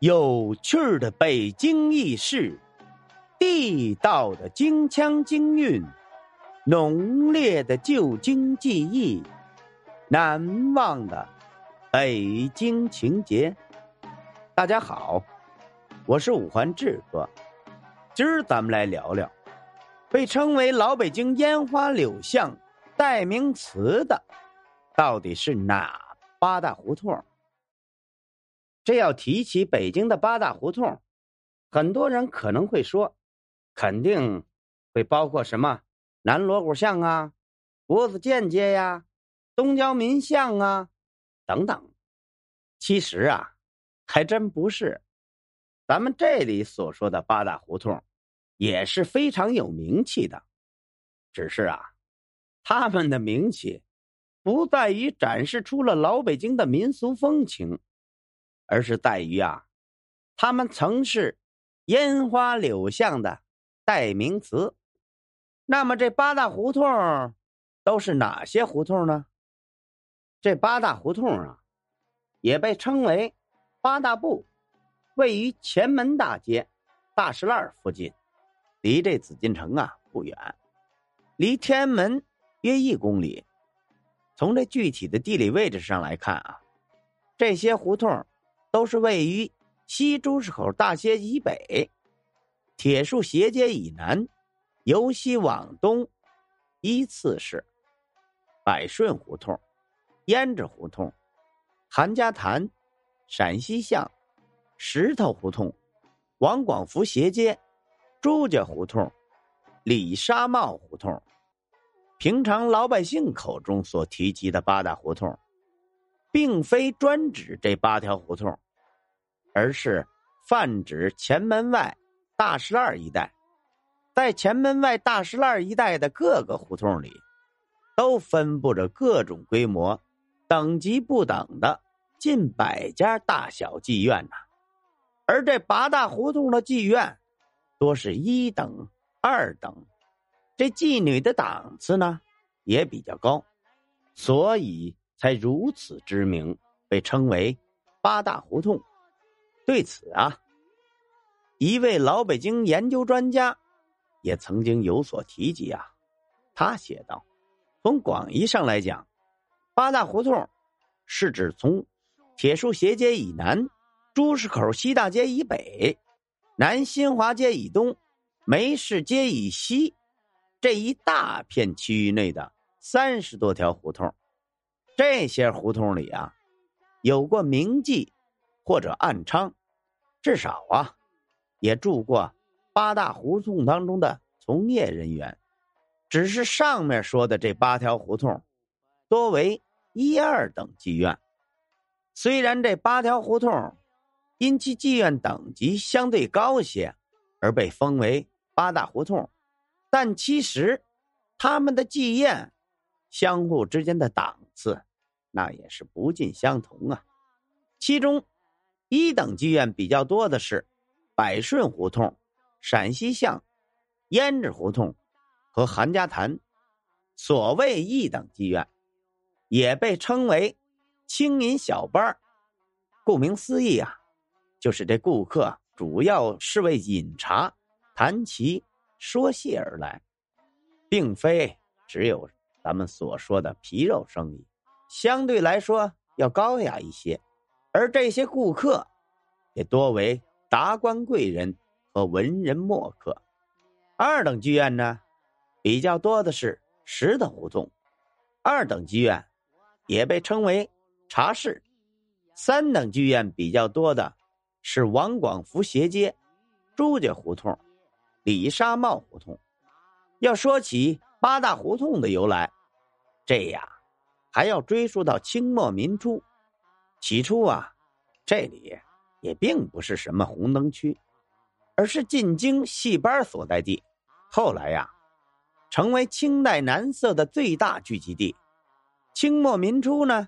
有趣的北京轶事，地道的京腔京韵，浓烈的旧京记忆，难忘的北京情节。大家好，我是五环志哥，今儿咱们来聊聊被称为老北京烟花柳巷代名词的，到底是哪八大胡同？这要提起北京的八大胡同，很多人可能会说，肯定会包括什么南锣鼓巷啊、国子监街呀、东交民巷啊等等。其实啊，还真不是。咱们这里所说的八大胡同，也是非常有名气的。只是啊，他们的名气不在于展示出了老北京的民俗风情。而是在于啊，他们曾是烟花柳巷的代名词。那么这八大胡同都是哪些胡同呢？这八大胡同啊，也被称为八大部，位于前门大街、大石栏附近，离这紫禁城啊不远，离天安门约一公里。从这具体的地理位置上来看啊，这些胡同。都是位于西朱市口大街以北，铁树斜街以南，由西往东依次是百顺胡同、胭脂胡同、韩家潭、陕西巷、石头胡同、王广福斜街、朱家胡同、李沙帽胡同。平常老百姓口中所提及的八大胡同，并非专指这八条胡同。而是泛指前门外大石栏一带，在前门外大石栏一带的各个胡同里，都分布着各种规模、等级不等的近百家大小妓院呐。而这八大胡同的妓院，多是一等、二等，这妓女的档次呢也比较高，所以才如此知名，被称为八大胡同。对此啊，一位老北京研究专家也曾经有所提及啊。他写道：“从广义上来讲，八大胡同是指从铁树斜街以南、朱市口西大街以北、南新华街以东、梅市街以西这一大片区域内的三十多条胡同。这些胡同里啊，有过名妓。”或者暗娼，至少啊，也住过八大胡同当中的从业人员。只是上面说的这八条胡同，多为一二等妓院。虽然这八条胡同因其妓院等级相对高些，而被封为八大胡同，但其实他们的妓院相互之间的档次，那也是不尽相同啊。其中。一等妓院比较多的是百顺胡同、陕西巷、胭脂胡同和韩家潭。所谓一等妓院，也被称为青银小班顾名思义啊，就是这顾客主要是为饮茶、谈棋、说戏而来，并非只有咱们所说的皮肉生意，相对来说要高雅一些。而这些顾客，也多为达官贵人和文人墨客。二等妓院呢，比较多的是石头胡同。二等妓院也被称为茶室。三等妓院比较多的是王广福斜街、朱家胡同、李沙帽胡同。要说起八大胡同的由来，这呀，还要追溯到清末民初。起初啊，这里也并不是什么红灯区，而是进京戏班所在地。后来呀，成为清代南色的最大聚集地。清末民初呢，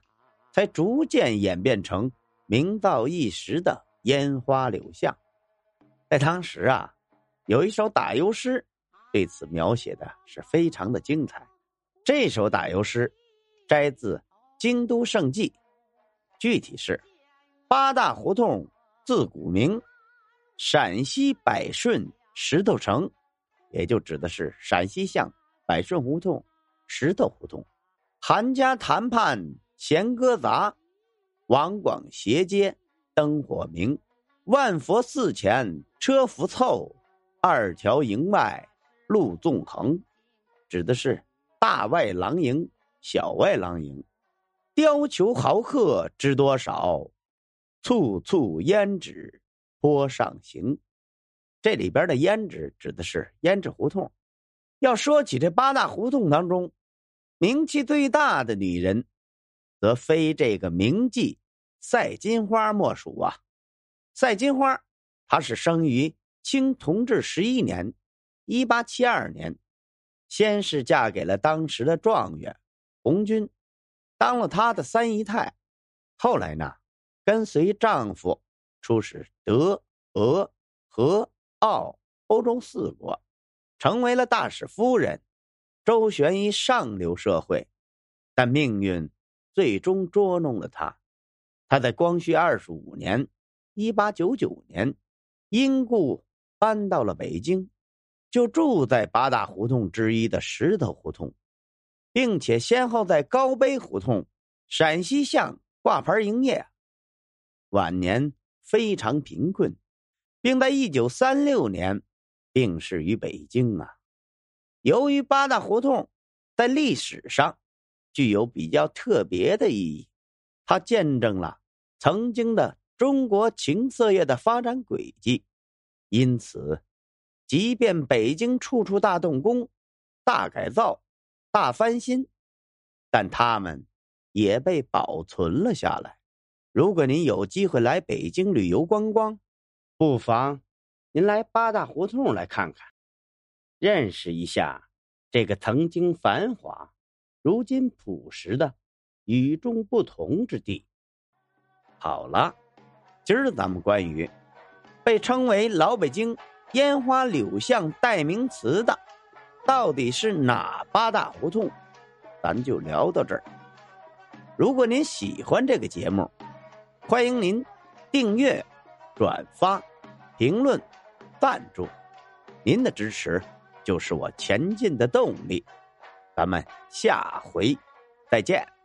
才逐渐演变成名噪一时的烟花柳巷。在当时啊，有一首打油诗，对此描写的是非常的精彩。这首打油诗摘自《京都圣迹》。具体是：八大胡同自古名陕西百顺石头城，也就指的是陕西巷百顺胡同石头胡同。韩家谈判弦歌杂，王广斜街灯火明。万佛寺前车辐凑，二条营外路纵横，指的是大外郎营、小外郎营。貂裘豪客知多少？簇簇胭脂坡上行。这里边的胭脂指的是胭脂胡同。要说起这八大胡同当中，名气最大的女人，则非这个名妓赛金花莫属啊。赛金花，她是生于清同治十一年，一八七二年，先是嫁给了当时的状元红军，当了他的三姨太。后来呢，跟随丈夫出使德、俄、和、奥欧洲四国，成为了大使夫人，周旋于上流社会。但命运最终捉弄了她，她在光绪二十五年。一八九九年，因故搬到了北京，就住在八大胡同之一的石头胡同，并且先后在高碑胡同、陕西巷挂牌营业。晚年非常贫困，并在一九三六年病逝于北京啊。由于八大胡同在历史上具有比较特别的意义，它见证了曾经的。中国情色业的发展轨迹，因此，即便北京处处大动工、大改造、大翻新，但他们也被保存了下来。如果您有机会来北京旅游观光，不妨您来八大胡同来看看，认识一下这个曾经繁华、如今朴实的与众不同之地。好了。今儿咱们关于被称为老北京烟花柳巷代名词的，到底是哪八大胡同，咱就聊到这儿。如果您喜欢这个节目，欢迎您订阅、转发、评论、赞助，您的支持就是我前进的动力。咱们下回再见。